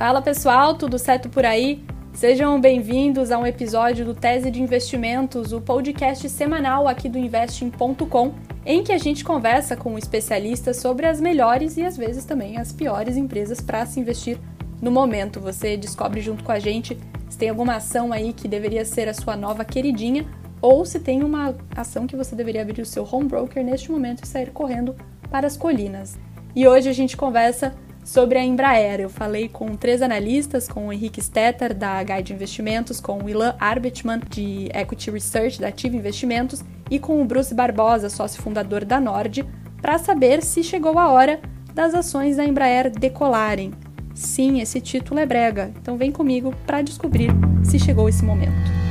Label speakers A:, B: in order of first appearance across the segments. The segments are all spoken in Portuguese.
A: Fala pessoal, tudo certo por aí? Sejam bem-vindos a um episódio do Tese de Investimentos, o podcast semanal aqui do Investing.com, em que a gente conversa com especialistas sobre as melhores e às vezes também as piores empresas para se investir no momento. Você descobre junto com a gente se tem alguma ação aí que deveria ser a sua nova queridinha ou se tem uma ação que você deveria abrir o seu home broker neste momento e sair correndo para as colinas. E hoje a gente conversa sobre a Embraer. Eu falei com três analistas, com o Henrique Stetter, da Guide Investimentos, com o Ilan Arbitman, de Equity Research, da Ativa Investimentos, e com o Bruce Barbosa, sócio fundador da Nord, para saber se chegou a hora das ações da Embraer decolarem. Sim, esse título é brega, então vem comigo para descobrir se chegou esse momento.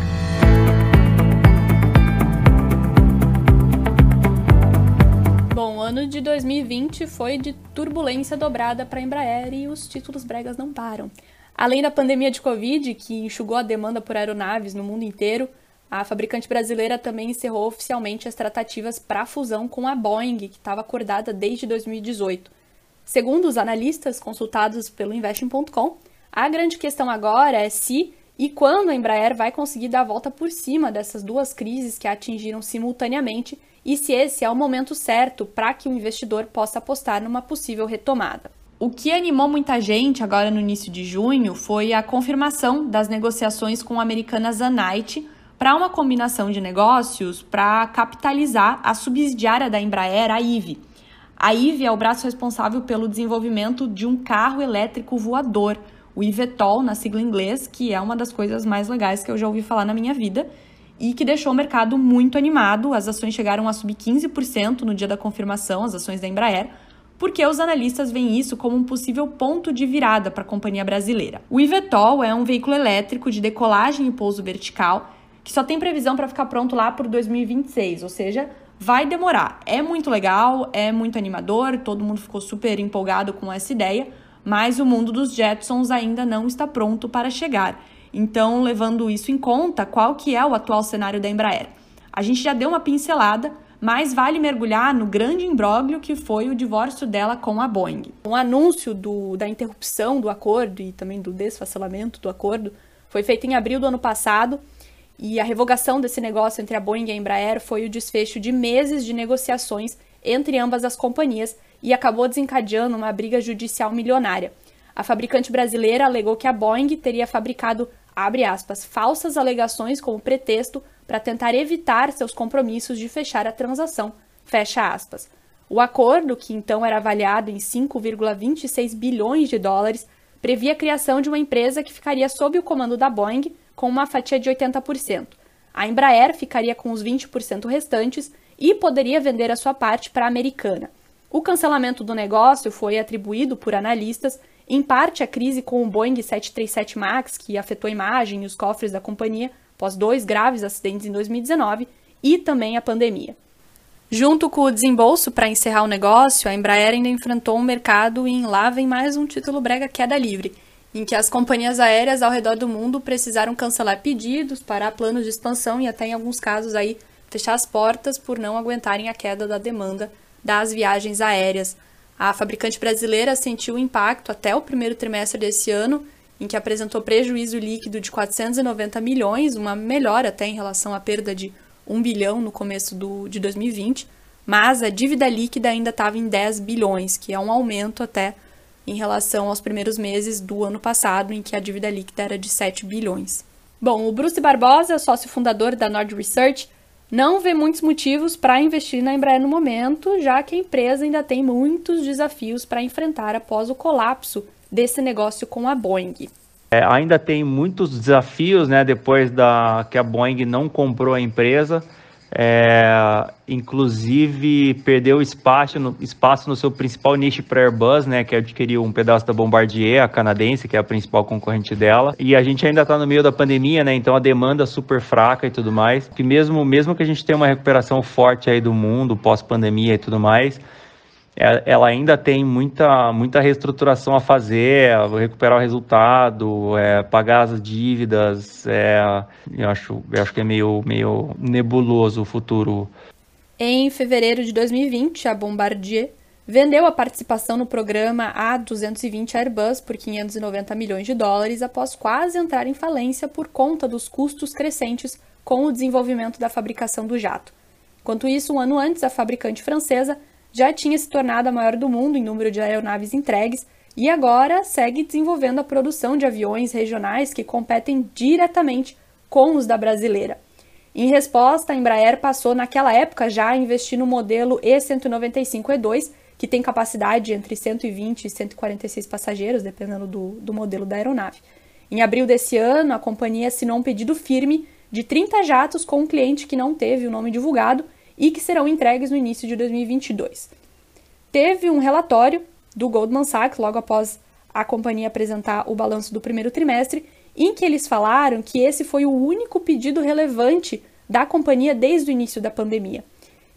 A: Ano de 2020 foi de turbulência dobrada para a Embraer e os títulos bregas não param. Além da pandemia de Covid, que enxugou a demanda por aeronaves no mundo inteiro, a fabricante brasileira também encerrou oficialmente as tratativas para a fusão com a Boeing, que estava acordada desde 2018. Segundo os analistas consultados pelo Investing.com, a grande questão agora é se e quando a Embraer vai conseguir dar a volta por cima dessas duas crises que a atingiram simultaneamente e se esse é o momento certo para que o investidor possa apostar numa possível retomada. O que animou muita gente agora no início de junho foi a confirmação das negociações com a americana Zanite para uma combinação de negócios para capitalizar a subsidiária da Embraer, a IVE. A IVE é o braço responsável pelo desenvolvimento de um carro elétrico voador, o IVETOL, na sigla em inglês, que é uma das coisas mais legais que eu já ouvi falar na minha vida e que deixou o mercado muito animado. As ações chegaram a subir 15% no dia da confirmação, as ações da Embraer, porque os analistas veem isso como um possível ponto de virada para a companhia brasileira. O Ivetol é um veículo elétrico de decolagem e pouso vertical que só tem previsão para ficar pronto lá por 2026, ou seja, vai demorar. É muito legal, é muito animador, todo mundo ficou super empolgado com essa ideia, mas o mundo dos Jetsons ainda não está pronto para chegar. Então, levando isso em conta, qual que é o atual cenário da Embraer? A gente já deu uma pincelada, mas vale mergulhar no grande imbróglio que foi o divórcio dela com a Boeing. O anúncio do, da interrupção do acordo e também do desfacelamento do acordo foi feito em abril do ano passado e a revogação desse negócio entre a Boeing e a Embraer foi o desfecho de meses de negociações entre ambas as companhias e acabou desencadeando uma briga judicial milionária. A fabricante brasileira alegou que a Boeing teria fabricado abre aspas, falsas alegações como pretexto para tentar evitar seus compromissos de fechar a transação, fecha aspas. O acordo, que então era avaliado em 5,26 bilhões de dólares, previa a criação de uma empresa que ficaria sob o comando da Boeing com uma fatia de 80%. A Embraer ficaria com os 20% restantes e poderia vender a sua parte para a americana. O cancelamento do negócio foi atribuído por analistas em parte a crise com o Boeing 737 MAX, que afetou a imagem e os cofres da companhia após dois graves acidentes em 2019, e também a pandemia. Junto com o desembolso para encerrar o negócio, a Embraer ainda enfrentou um mercado em lá vem mais um título brega queda livre, em que as companhias aéreas ao redor do mundo precisaram cancelar pedidos, parar planos de expansão e até em alguns casos aí fechar as portas por não aguentarem a queda da demanda das viagens aéreas. A fabricante brasileira sentiu impacto até o primeiro trimestre desse ano, em que apresentou prejuízo líquido de 490 milhões, uma melhora até em relação à perda de 1 bilhão no começo do, de 2020, mas a dívida líquida ainda estava em 10 bilhões, que é um aumento até em relação aos primeiros meses do ano passado, em que a dívida líquida era de 7 bilhões. Bom, o Bruce Barbosa, sócio fundador da Nord Research, não vê muitos motivos para investir na Embraer no momento, já que a empresa ainda tem muitos desafios para enfrentar após o colapso desse negócio com a Boeing.
B: É, ainda tem muitos desafios, né, depois da que a Boeing não comprou a empresa. É, inclusive perdeu espaço no, espaço no seu principal niche para Airbus, né, que adquiriu um pedaço da Bombardier, a canadense, que é a principal concorrente dela. E a gente ainda está no meio da pandemia, né, então a demanda super fraca e tudo mais. Que mesmo mesmo que a gente tenha uma recuperação forte aí do mundo pós-pandemia e tudo mais, ela ainda tem muita, muita reestruturação a fazer, recuperar o resultado, é, pagar as dívidas. É, eu, acho, eu acho que é meio, meio nebuloso o futuro.
A: Em fevereiro de 2020, a Bombardier vendeu a participação no programa A220 Airbus por 590 milhões de dólares após quase entrar em falência por conta dos custos crescentes com o desenvolvimento da fabricação do jato. Enquanto isso, um ano antes, a fabricante francesa já tinha se tornado a maior do mundo em número de aeronaves entregues e agora segue desenvolvendo a produção de aviões regionais que competem diretamente com os da brasileira. Em resposta, a Embraer passou naquela época já a investir no modelo E195E2, que tem capacidade entre 120 e 146 passageiros, dependendo do, do modelo da aeronave. Em abril desse ano, a companhia assinou um pedido firme de 30 jatos com um cliente que não teve o nome divulgado e que serão entregues no início de 2022. Teve um relatório do Goldman Sachs logo após a companhia apresentar o balanço do primeiro trimestre, em que eles falaram que esse foi o único pedido relevante da companhia desde o início da pandemia.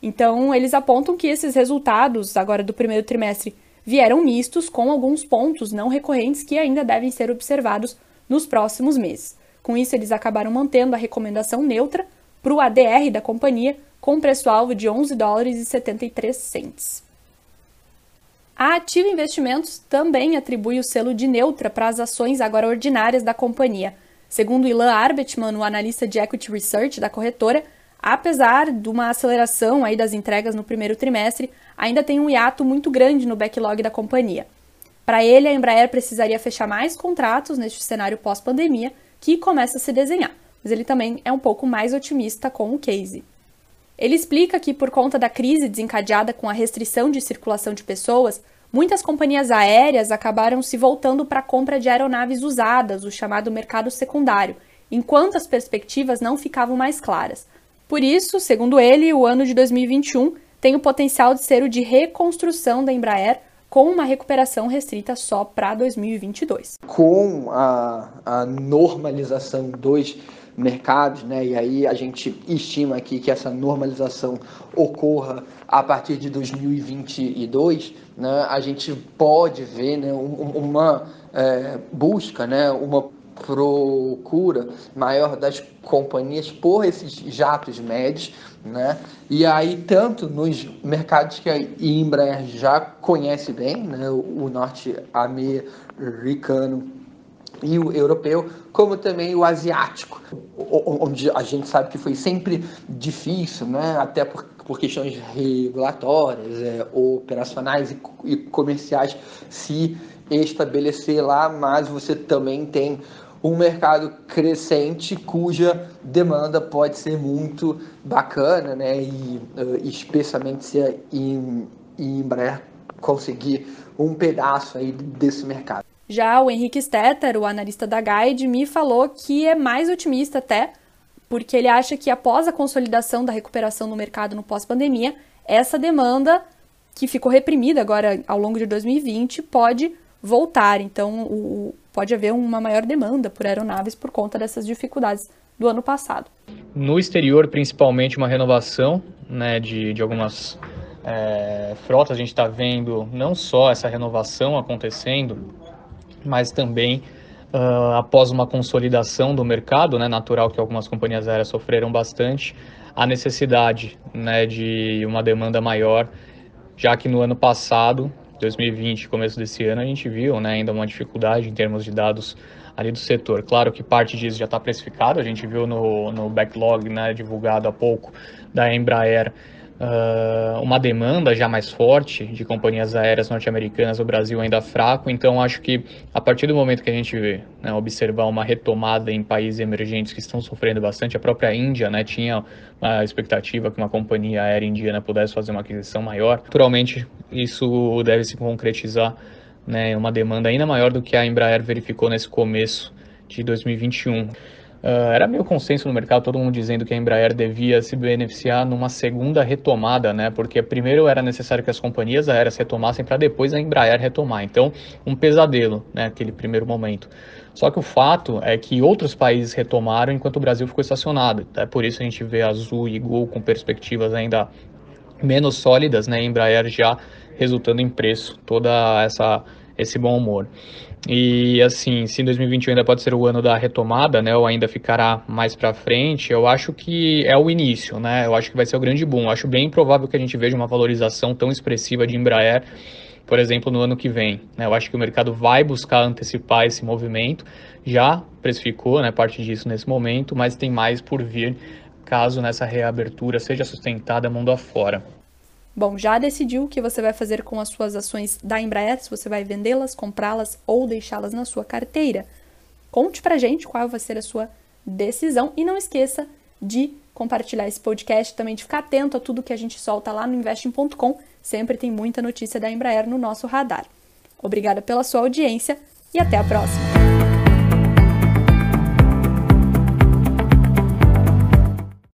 A: Então, eles apontam que esses resultados, agora do primeiro trimestre, vieram mistos, com alguns pontos não recorrentes que ainda devem ser observados nos próximos meses. Com isso, eles acabaram mantendo a recomendação neutra para o ADR da companhia, com preço-alvo de 11 dólares e 73 cents. A Ativa Investimentos também atribui o selo de neutra para as ações agora ordinárias da companhia. Segundo Ilan Arbetman, o analista de Equity Research da corretora, apesar de uma aceleração aí das entregas no primeiro trimestre, ainda tem um hiato muito grande no backlog da companhia. Para ele, a Embraer precisaria fechar mais contratos neste cenário pós-pandemia que começa a se desenhar, mas ele também é um pouco mais otimista com o case. Ele explica que, por conta da crise desencadeada com a restrição de circulação de pessoas, muitas companhias aéreas acabaram se voltando para a compra de aeronaves usadas, o chamado mercado secundário, enquanto as perspectivas não ficavam mais claras. Por isso, segundo ele, o ano de 2021 tem o potencial de ser o de reconstrução da Embraer com uma recuperação restrita só para 2022.
C: Com a, a normalização dos mercados, né? E aí a gente estima aqui que essa normalização ocorra a partir de 2022, né? A gente pode ver, né, uma é, busca, né, uma procura maior das companhias por esses jatos médios, né? E aí tanto nos mercados que a Embraer já conhece bem, né? O norte-americano e o europeu, como também o asiático, onde a gente sabe que foi sempre difícil, né? Até por, por questões regulatórias, é, operacionais e, e comerciais se estabelecer lá, mas você também tem um mercado crescente cuja demanda pode ser muito bacana, né? E uh, especialmente se a Embraer conseguir um pedaço aí desse mercado.
A: Já o Henrique Stetter, o analista da Guide, me falou que é mais otimista até, porque ele acha que após a consolidação da recuperação no mercado no pós-pandemia, essa demanda que ficou reprimida agora ao longo de 2020 pode voltar. Então, o, pode haver uma maior demanda por aeronaves por conta dessas dificuldades do ano passado.
B: No exterior, principalmente, uma renovação né, de, de algumas é, frotas. A gente está vendo não só essa renovação acontecendo, mas também uh, após uma consolidação do mercado, né, natural que algumas companhias aéreas sofreram bastante, a necessidade né, de uma demanda maior, já que no ano passado 2020, começo desse ano, a gente viu né, ainda uma dificuldade em termos de dados ali do setor. Claro que parte disso já está precificado, a gente viu no, no backlog né, divulgado há pouco da Embraer uh, uma demanda já mais forte de companhias aéreas norte-americanas, o Brasil ainda fraco, então acho que a partir do momento que a gente né, observar uma retomada em países emergentes que estão sofrendo bastante, a própria Índia né, tinha a expectativa que uma companhia aérea indiana pudesse fazer uma aquisição maior, naturalmente isso deve se concretizar né, uma demanda ainda maior do que a Embraer verificou nesse começo de 2021. Uh, era meio consenso no mercado, todo mundo dizendo que a Embraer devia se beneficiar numa segunda retomada, né? Porque primeiro era necessário que as companhias aéreas retomassem para depois a Embraer retomar. Então, um pesadelo, né? Aquele primeiro momento. Só que o fato é que outros países retomaram enquanto o Brasil ficou estacionado. É por isso a gente vê Azul e Gol com perspectivas ainda menos sólidas, né? Embraer já resultando em preço. Toda essa esse bom humor. E assim, se 2021 ainda pode ser o ano da retomada, né, ou ainda ficará mais para frente, eu acho que é o início, né? Eu acho que vai ser o grande boom. Eu acho bem improvável que a gente veja uma valorização tão expressiva de Embraer, por exemplo, no ano que vem. Né? Eu acho que o mercado vai buscar antecipar esse movimento, já precificou, né, parte disso nesse momento, mas tem mais por vir caso nessa reabertura seja sustentada mundo afora.
A: Bom, já decidiu o que você vai fazer com as suas ações da Embraer? Se você vai vendê-las, comprá-las ou deixá-las na sua carteira? Conte pra gente qual vai ser a sua decisão e não esqueça de compartilhar esse podcast, também de ficar atento a tudo que a gente solta lá no investing.com. Sempre tem muita notícia da Embraer no nosso radar. Obrigada pela sua audiência e até a próxima.